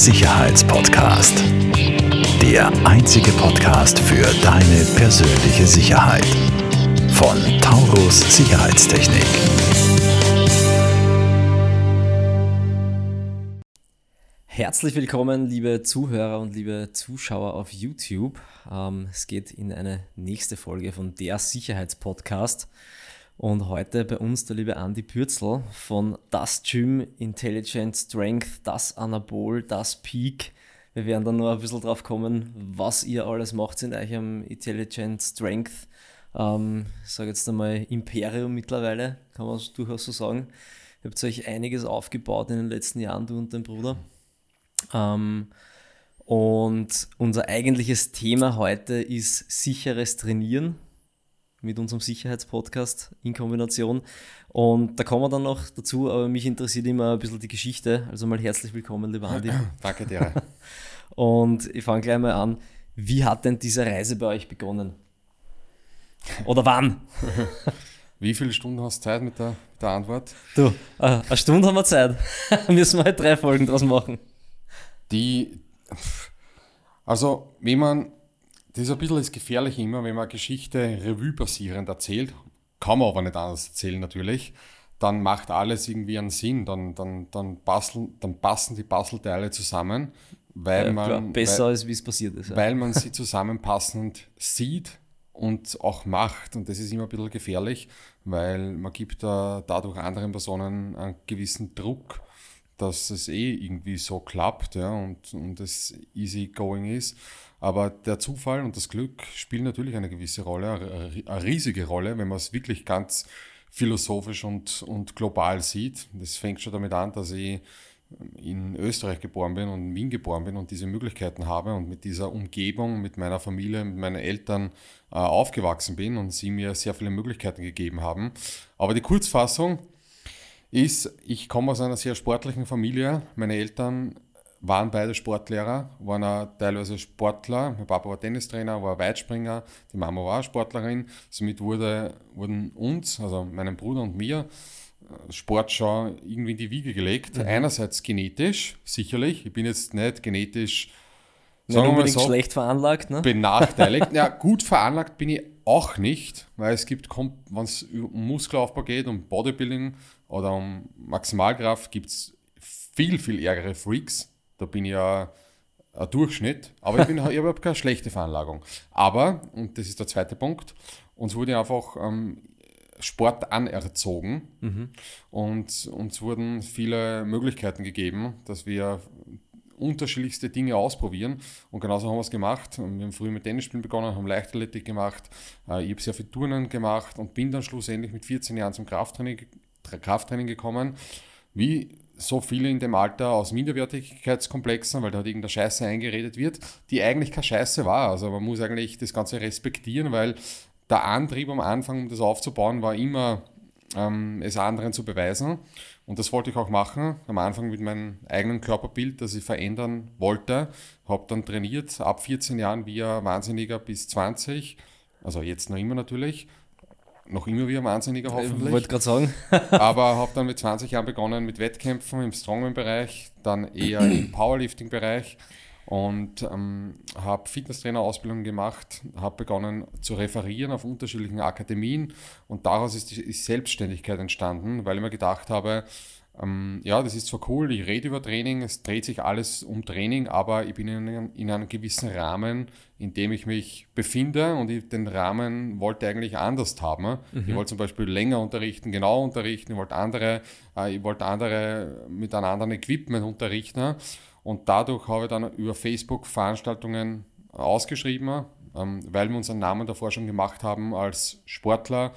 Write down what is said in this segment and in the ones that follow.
Sicherheitspodcast. Der einzige Podcast für deine persönliche Sicherheit. Von Taurus Sicherheitstechnik. Herzlich willkommen, liebe Zuhörer und liebe Zuschauer auf YouTube. Ähm, es geht in eine nächste Folge von der Sicherheitspodcast. Und heute bei uns der liebe Andy Pürzel von Das Gym, Intelligent Strength, das Anabol, das Peak. Wir werden dann noch ein bisschen drauf kommen, was ihr alles macht in eurem Intelligent Strength. Ähm, ich sage jetzt einmal Imperium mittlerweile, kann man durchaus so sagen. Ihr habt euch einiges aufgebaut in den letzten Jahren, du und dein Bruder. Ähm, und unser eigentliches Thema heute ist sicheres Trainieren mit unserem Sicherheitspodcast in Kombination. Und da kommen wir dann noch dazu, aber mich interessiert immer ein bisschen die Geschichte. Also mal herzlich willkommen, lieber Andi. Danke dir. Und ich fange gleich mal an. Wie hat denn diese Reise bei euch begonnen? Oder wann? Wie viele Stunden hast du Zeit mit der, mit der Antwort? Du, äh, eine Stunde haben wir Zeit. Müssen wir halt drei Folgen draus machen. Die, also, wie man das ist ein bisschen das Gefährliche immer, wenn man Geschichte Revue basierend erzählt, kann man aber nicht anders erzählen natürlich, dann macht alles irgendwie einen Sinn, dann, dann, dann, basteln, dann passen die Puzzleteile zusammen, weil Ja, man, klar, besser weil, als wie es passiert ist. Ja. weil man sie zusammenpassend sieht und auch macht. Und das ist immer ein bisschen gefährlich, weil man gibt da dadurch anderen Personen einen gewissen Druck, dass es eh irgendwie so klappt ja, und, und es easy going ist. Aber der Zufall und das Glück spielen natürlich eine gewisse Rolle, eine riesige Rolle, wenn man es wirklich ganz philosophisch und, und global sieht. Das fängt schon damit an, dass ich in Österreich geboren bin und in Wien geboren bin und diese Möglichkeiten habe und mit dieser Umgebung, mit meiner Familie, mit meinen Eltern äh, aufgewachsen bin und sie mir sehr viele Möglichkeiten gegeben haben. Aber die Kurzfassung ist, ich komme aus einer sehr sportlichen Familie. Meine Eltern waren beide Sportlehrer, waren auch teilweise Sportler. Mein Papa war Tennistrainer, war Weitspringer, die Mama war auch Sportlerin. Somit wurde, wurden uns, also meinem Bruder und mir, äh, Sport schon irgendwie in die Wiege gelegt. Einerseits genetisch, sicherlich. Ich bin jetzt nicht genetisch Nicht sagen unbedingt so, schlecht veranlagt, ne? benachteiligt. ja, gut veranlagt bin ich auch nicht, weil es gibt, wenn es um Muskelaufbau geht, um Bodybuilding oder um Maximalkraft, gibt es viel, viel ärgere Freaks. Da bin ich ja ein Durchschnitt, aber ich, bin, ich habe keine schlechte Veranlagung. Aber, und das ist der zweite Punkt, uns wurde einfach ähm, Sport anerzogen und uns wurden viele Möglichkeiten gegeben, dass wir unterschiedlichste Dinge ausprobieren. Und genauso haben wir es gemacht. Wir haben früh mit Tennisspielen begonnen, haben Leichtathletik gemacht. Äh, Ich habe sehr viel Turnen gemacht und bin dann schlussendlich mit 14 Jahren zum Krafttraining, Krafttraining gekommen. Wie so viele in dem Alter aus Minderwertigkeitskomplexen, weil da halt irgendeine Scheiße eingeredet wird, die eigentlich keine Scheiße war. Also man muss eigentlich das Ganze respektieren, weil der Antrieb am Anfang, um das aufzubauen, war immer, ähm, es anderen zu beweisen. Und das wollte ich auch machen. Am Anfang mit meinem eigenen Körperbild, das ich verändern wollte. Habe dann trainiert, ab 14 Jahren wie ein Wahnsinniger bis 20. Also jetzt noch immer natürlich. Noch immer wie ein Wahnsinniger Ich hoffentlich. wollte gerade sagen. Aber habe dann mit 20 Jahren begonnen mit Wettkämpfen im Strongman-Bereich, dann eher im Powerlifting-Bereich und ähm, habe Fitnesstrainer-Ausbildung gemacht, habe begonnen zu referieren auf unterschiedlichen Akademien und daraus ist die ist Selbstständigkeit entstanden, weil ich mir gedacht habe, ähm, ja, das ist zwar cool, ich rede über Training, es dreht sich alles um Training, aber ich bin in einem, in einem gewissen Rahmen, in dem ich mich befinde und ich den Rahmen wollte eigentlich anders haben. Ich wollte zum Beispiel länger unterrichten, genau unterrichten, ich wollte andere, äh, ich wollte andere mit einem anderen Equipment unterrichten. Und dadurch habe ich dann über Facebook Veranstaltungen ausgeschrieben, ähm, weil wir unseren Namen davor schon gemacht haben als Sportler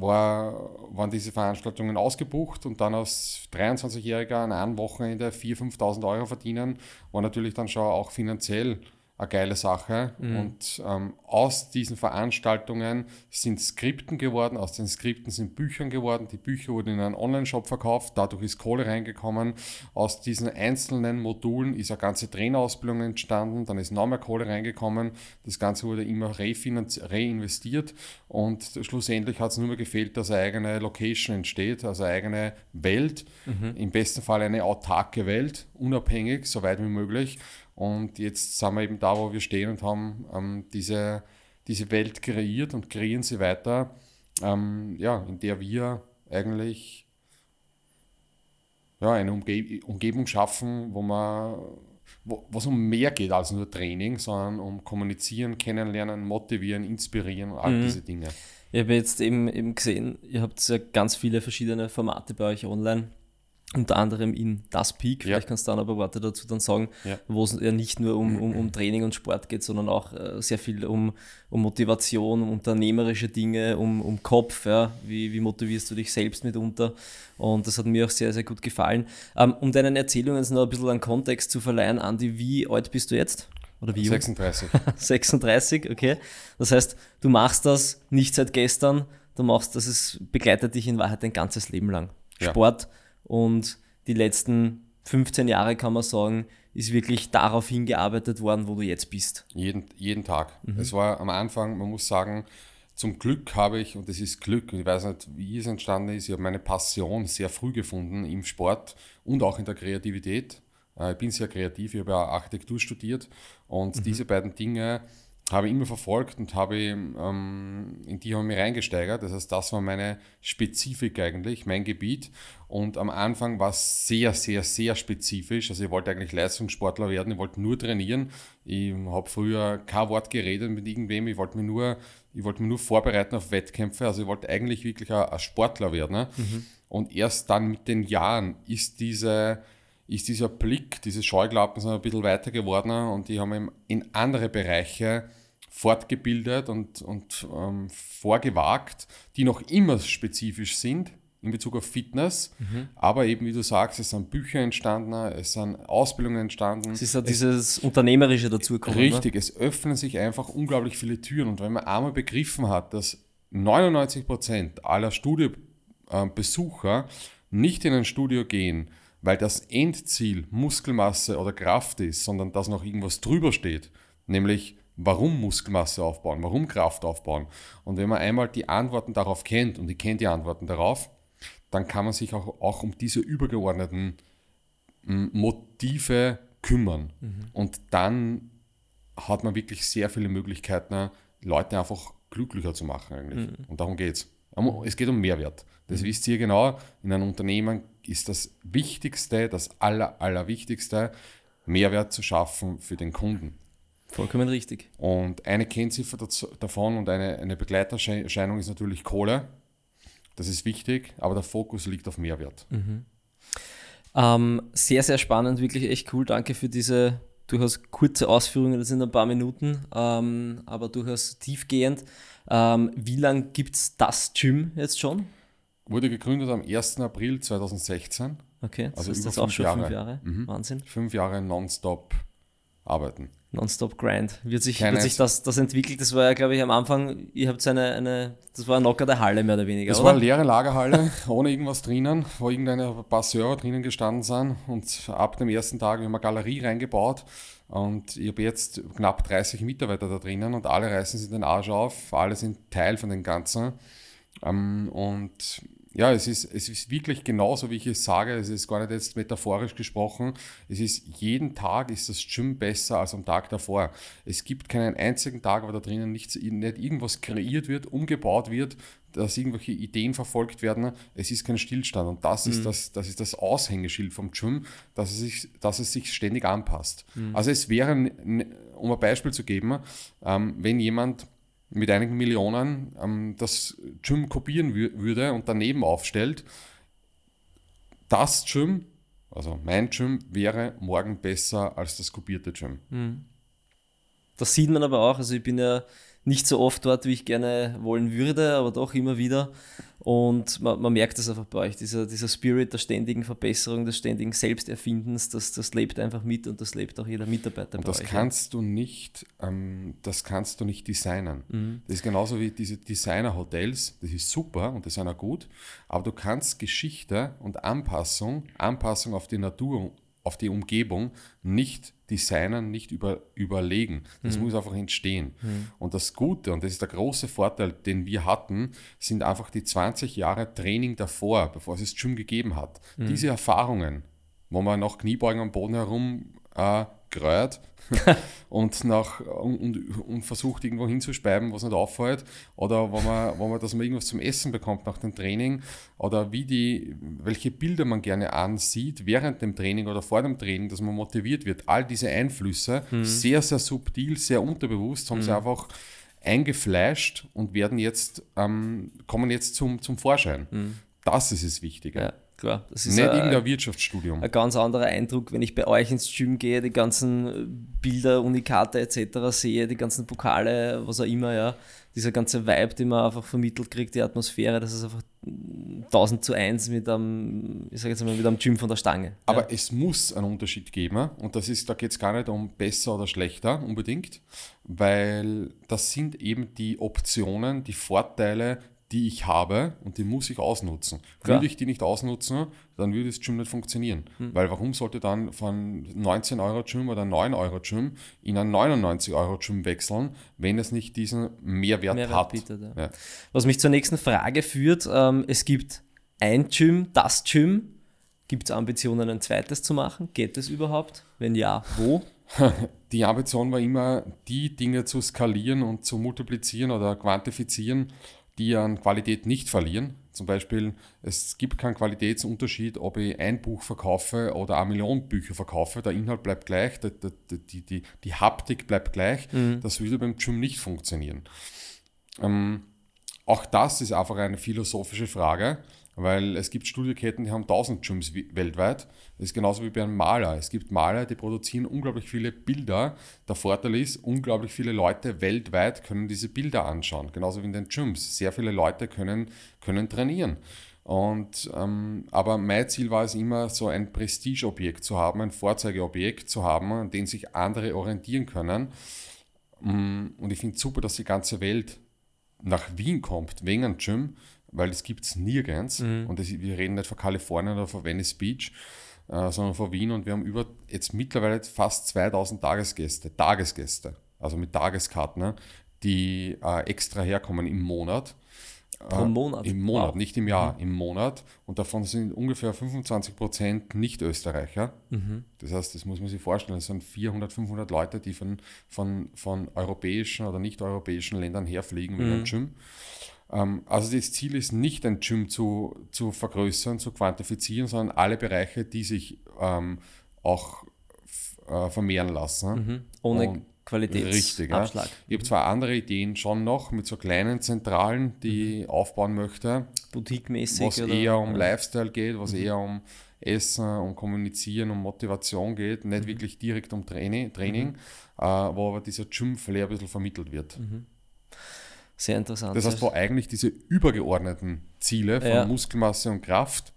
war, waren diese Veranstaltungen ausgebucht und dann als 23-Jähriger an einem Wochenende 4.000, 5.000 Euro verdienen, war natürlich dann schon auch finanziell eine geile Sache. Mhm. Und ähm, aus diesen Veranstaltungen sind Skripten geworden, aus den Skripten sind Büchern geworden. Die Bücher wurden in einen Online-Shop verkauft, dadurch ist Kohle reingekommen. Aus diesen einzelnen Modulen ist eine ganze Trainerausbildung entstanden, dann ist noch mehr Kohle reingekommen. Das Ganze wurde immer reinvestiert und schlussendlich hat es nur mehr gefehlt, dass eine eigene Location entsteht, also eine eigene Welt. Mhm. Im besten Fall eine autarke Welt, unabhängig, so weit wie möglich. Und jetzt sind wir eben da, wo wir stehen und haben ähm, diese, diese Welt kreiert und kreieren sie weiter, ähm, ja, in der wir eigentlich ja, eine Umge Umgebung schaffen, wo man wo es um mehr geht als nur Training, sondern um Kommunizieren, Kennenlernen, Motivieren, Inspirieren und all Mhm. diese Dinge. Ich habe jetzt eben, eben gesehen, ihr habt ja ganz viele verschiedene Formate bei euch online. Unter anderem in Das Peak, Ja. vielleicht kannst du da noch ein paar Worte dazu dann sagen, Ja. wo es ja nicht nur um, um, um Training und Sport geht, sondern auch äh, sehr viel um, um Motivation, um unternehmerische Dinge, um, um Kopf, ja. wie, wie motivierst du dich selbst mitunter. Und das hat mir auch sehr, sehr gut gefallen. Ähm, um deinen Erzählungen jetzt noch ein bisschen einen Kontext zu verleihen, Andi, wie alt bist du jetzt? Oder wie jung? 36. 36, okay. Das heißt, du machst das nicht seit gestern, du machst das, es begleitet dich in Wahrheit dein ganzes Leben lang. Ja. Sport und die letzten 15 Jahre, kann man sagen, ist wirklich darauf hingearbeitet worden, wo du jetzt bist. Jeden, jeden Tag. Mhm. Es war am Anfang, man muss sagen, zum Glück habe ich, und das ist Glück, ich weiß nicht, wie es entstanden ist, ich habe meine Passion sehr früh gefunden im Sport und auch in der Kreativität. Äh, Ich bin sehr kreativ, ich habe ja Architektur studiert und Mhm. diese beiden Dinge habe ich immer verfolgt und habe ähm, in die habe ich mich reingesteigert. Das heißt, das war meine Spezifik eigentlich, mein Gebiet. Und am Anfang war es sehr, sehr, sehr spezifisch. Also ich wollte eigentlich Leistungssportler werden, ich wollte nur trainieren. Ich habe früher kein Wort geredet mit irgendwem, ich wollte mich nur, ich wollte mich nur vorbereiten auf Wettkämpfe. Also ich wollte eigentlich wirklich ein, ein Sportler werden. Ne? Und erst dann mit den Jahren ist diese ist dieser Blick, diese Scheuklappen sind ein bisschen weiter geworden und die haben in andere Bereiche fortgebildet und, und ähm, vorgewagt, die noch immer spezifisch sind in Bezug auf Fitness. Aber eben, wie du sagst, es sind Bücher entstanden, es sind Ausbildungen entstanden. Es ist ja dieses Unternehmerische dazugekommen. Richtig, es öffnen sich einfach unglaublich viele Türen. Und wenn man einmal begriffen hat, dass 99% aller Studiobesucher nicht in ein Studio gehen, weil das Endziel Muskelmasse oder Kraft ist, sondern dass noch irgendwas drüber steht, nämlich warum Muskelmasse aufbauen, warum Kraft aufbauen. Und wenn man einmal die Antworten darauf kennt, und ich kenne die Antworten darauf, dann kann man sich auch, auch um diese übergeordneten m, Motive kümmern. Und dann hat man wirklich sehr viele Möglichkeiten, Leute einfach glücklicher zu machen eigentlich. Und darum geht es. Es geht um Mehrwert. Das wisst ihr genau. In einem Unternehmen ist das Wichtigste, das Aller, Allerwichtigste, Mehrwert zu schaffen für den Kunden. Vollkommen richtig. Und eine Kennziffer dazu- davon und eine, eine Begleiterscheinung ist natürlich Kohle. Das ist wichtig, aber der Fokus liegt auf Mehrwert. Ähm, sehr, sehr spannend, wirklich echt cool. Danke für diese durchaus kurze Ausführungen, das sind ein paar Minuten, ähm, aber durchaus tiefgehend. Ähm, wie lange gibt es das Gym jetzt schon? Wurde gegründet am 1. April 2016. Okay, das Also ist über auch fünf schon fünf Jahre. Jahre. Wahnsinn. Fünf Jahre nonstop arbeiten. Nonstop Grind. Wird sich, Keine wird sich das, das entwickelt? Das war ja, glaube ich, am Anfang, ihr habt so eine, eine, das war eine lockere Halle mehr oder weniger, Es oder? war eine leere Lagerhalle, ohne irgendwas drinnen, wo irgendeine ein paar Server drinnen gestanden sind. Und ab dem ersten Tag haben wir eine Galerie reingebaut. Und ich habe jetzt knapp 30 Mitarbeiter da drinnen und alle reißen sich den Arsch auf. Alle sind Teil von dem Ganzen. Ähm, und ja, es ist, es ist wirklich genauso, wie ich es sage. Es ist gar nicht jetzt metaphorisch gesprochen. Es ist jeden Tag ist das Gym besser als am Tag davor. Es gibt keinen einzigen Tag, wo da drinnen nichts, nicht irgendwas kreiert wird, umgebaut wird, dass irgendwelche Ideen verfolgt werden. Es ist kein Stillstand. Und das ist, das, das, ist das Aushängeschild vom Gym, dass es sich, dass es sich ständig anpasst. Also es wäre, um ein Beispiel zu geben, ähm, wenn jemand mit einigen Millionen ähm, das Gym kopieren wü würde und daneben aufstellt, das Gym, also mein Gym, wäre morgen besser als das kopierte Gym. Das sieht man aber auch. Also ich bin ja nicht so oft dort, wie ich gerne wollen würde, aber doch immer wieder. Und man, man merkt das einfach bei euch, dieser, dieser Spirit der ständigen Verbesserung, des ständigen Selbsterfindens, das, das lebt einfach mit und das lebt auch jeder Mitarbeiter Und bei das euch. kannst du nicht, ähm, das kannst du nicht designen. Mhm. Das ist genauso wie diese Designer-Hotels, das ist super und das ist auch gut, aber du kannst Geschichte und Anpassung, Anpassung auf die Natur, auf die Umgebung nicht designen, nicht über, überlegen. Das Mhm. muss einfach entstehen. Und das Gute, und das ist der große Vorteil, den wir hatten, sind einfach die 20 Jahre Training davor, bevor es das Gym gegeben hat. Mhm. Diese Erfahrungen, wo man nach Kniebeugen am Boden herum äh, grölt und, nach, und, und, und versucht irgendwo hinzuspeiben, was nicht auffällt, oder wo man, wo man, dass man irgendwas zum Essen bekommt nach dem Training, oder wie die, welche Bilder man gerne ansieht während dem Training oder vor dem Training, dass man motiviert wird. All diese Einflüsse, sehr, sehr subtil, sehr unterbewusst, haben sie einfach eingefleischt und werden jetzt, ähm, kommen jetzt zum, zum Vorschein. Das ist das Wichtige. Ja, klar. Das ist Nicht ein- irgendein Wirtschaftsstudium. ein ganz anderer Eindruck, wenn ich bei euch ins Gym gehe, die ganzen Bilder, Unikate etc. sehe, die ganzen Pokale, was auch immer, ja. Dieser ganze Vibe, den man einfach vermittelt kriegt, die Atmosphäre, das ist einfach 1000 zu 1 mit einem, ich sage jetzt mal, mit einem Gym von der Stange. Aber es muss einen Unterschied geben und das ist, da geht es gar nicht um besser oder schlechter unbedingt, weil das sind eben die Optionen, die Vorteile, die ich habe und die muss ich ausnutzen. Klar. Würde ich die nicht ausnutzen, dann würde das Gym nicht funktionieren. Weil warum sollte dann von 19 Euro Gym oder 9 Euro Gym in ein 99 Euro Gym wechseln, wenn es nicht diesen Mehrwert, Mehrwert hat? bietet, ja. Ja. Was mich zur nächsten Frage führt, ähm, es gibt ein Gym, das Gym. Gibt es Ambitionen, ein zweites zu machen? Geht es überhaupt? Wenn ja, wo? Die Ambition war immer, die Dinge zu skalieren und zu multiplizieren oder quantifizieren, die an Qualität nicht verlieren. Zum Beispiel, es gibt keinen Qualitätsunterschied, ob ich ein Buch verkaufe oder eine Million Bücher verkaufe. Der Inhalt bleibt gleich, die, die, die, die, Haptik bleibt gleich. Das würde beim Gym nicht funktionieren. Ähm, auch das ist einfach eine philosophische Frage, weil es gibt Studioketten, die haben 1000 Gyms weltweit. Das ist genauso wie bei einem Maler. Es gibt Maler, die produzieren unglaublich viele Bilder. Der Vorteil ist, unglaublich viele Leute weltweit können diese Bilder anschauen, genauso wie in den Gyms. Sehr viele Leute können, können trainieren. Und, ähm, aber mein Ziel war es immer, so ein Prestigeobjekt zu haben, ein Vorzeigeobjekt zu haben, an dem sich andere orientieren können. Mm, Und ich finde es super, dass die ganze Welt nach Wien kommt, wegen einem Gym, weil das gibt es nirgends. Und das, wir reden nicht von Kalifornien oder von Venice Beach, äh, sondern von Wien. Und wir haben über jetzt mittlerweile fast 2000 Tagesgäste, Tagesgäste, also mit Tageskarten, ne, die äh, extra herkommen im Monat. Pro Monat? Im Monat, Wow. nicht im Jahr, im Monat. Und davon sind ungefähr 25% Nicht-Österreicher. Das heißt, das muss man sich vorstellen, es sind 400, 500 Leute, die von, von, von europäischen oder nicht-europäischen Ländern herfliegen wegen einem Gym. Ähm, also das Ziel ist nicht, ein Gym zu, zu vergrößern, zu quantifizieren, sondern alle Bereiche, die sich ähm, auch äh, vermehren lassen. Ohne Und- Richtig, ja. Qualitätsabschlag. Ich habe zwar andere Ideen schon noch mit so kleinen Zentralen, die ich aufbauen möchte, Boutique-mäßig. was oder- eher um. Lifestyle geht, was eher um Essen, um Kommunizieren, um Motivation geht, nicht wirklich direkt um Training, Training äh, wo aber dieser Gym-Flair ein bisschen vermittelt wird. Sehr interessant. Das heißt, wo eigentlich diese übergeordneten Ziele von Ja. Muskelmasse und Kraft,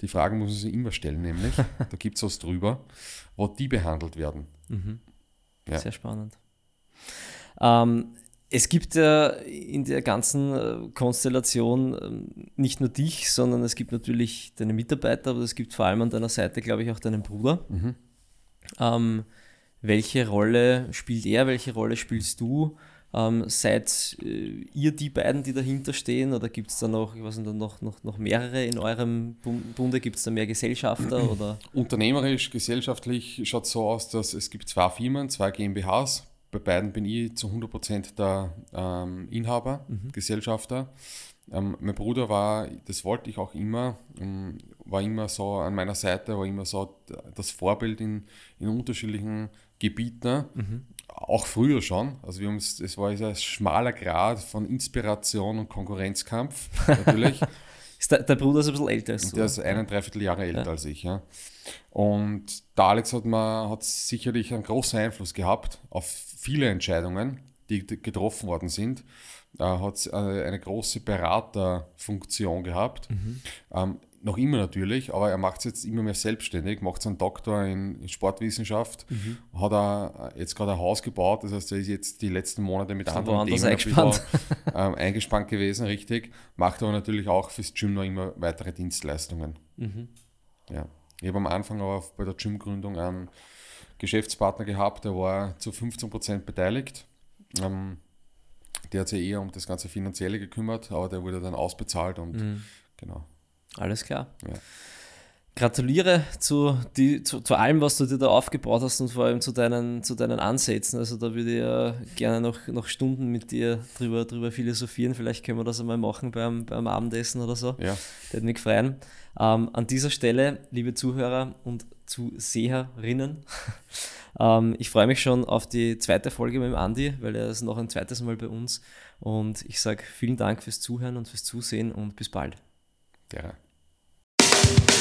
die Fragen muss man sich immer stellen, nämlich, da gibt es was drüber, wo die behandelt werden. ja. Sehr spannend. Ähm, es gibt ja in der ganzen äh, Konstellation ähm, nicht nur dich, sondern es gibt natürlich deine Mitarbeiter, aber es gibt vor allem an deiner Seite, glaube ich, auch deinen Bruder. Ähm, welche Rolle spielt er? Welche Rolle spielst du? Ähm, seid äh, ihr die beiden, die dahinter stehen, oder gibt es da noch, ich weiß nicht, noch, noch, noch mehrere in eurem Bun- Bunde? Gibt es da mehr Gesellschafter? Oder? Unternehmerisch, gesellschaftlich schaut es so aus, dass es gibt zwei Firmen, zwei GmbHs. Bei beiden bin ich zu 100% der ähm, Inhaber, Gesellschafter. Ähm, mein Bruder war, das wollte ich auch immer, ähm, war immer so an meiner Seite, war immer so das Vorbild in, in unterschiedlichen Gebieten, auch früher schon. Also wir haben es, es war ein schmaler Grad von Inspiration und Konkurrenzkampf natürlich. Ist der, der Bruder ist ein bisschen älter als du. Der ist ein Dreiviertel Jahre älter als ich. Ja. Und der Alex hat, mir, hat sicherlich einen großen Einfluss gehabt auf viele Entscheidungen, die getroffen worden sind. äh, hat äh, eine große Beraterfunktion gehabt. Ähm, noch immer natürlich, aber er macht es jetzt immer mehr selbstständig, macht seinen Doktor in, in Sportwissenschaft, hat er äh, jetzt gerade ein Haus gebaut, das heißt, er ist jetzt die letzten Monate mit anderen woanders Themen ein eingespannt. bisschen, ähm, eingespannt gewesen, richtig. Macht aber natürlich auch fürs Gym noch immer weitere Dienstleistungen. Ja. Ich habe am Anfang aber bei der Gymgründung einen Geschäftspartner gehabt, der war zu 15% beteiligt. Ähm, der hat sich eher um das ganze Finanzielle gekümmert, aber der wurde dann ausbezahlt und genau. Alles klar. Ja. Gratuliere zu, die, zu, zu allem, was du dir da aufgebaut hast und vor allem zu deinen, zu deinen Ansätzen. Also da würde ich ja gerne noch, noch Stunden mit dir drüber, drüber philosophieren. Vielleicht können wir das einmal machen beim, beim Abendessen oder so. Ja. Der hat mich freuen. Ähm, an dieser Stelle, liebe Zuhörer und Zuseherinnen, ähm, ich freue mich schon auf die zweite Folge mit dem Andi, weil er ist noch ein zweites Mal bei uns. Und ich sage vielen Dank fürs Zuhören und fürs Zusehen und bis bald. Der.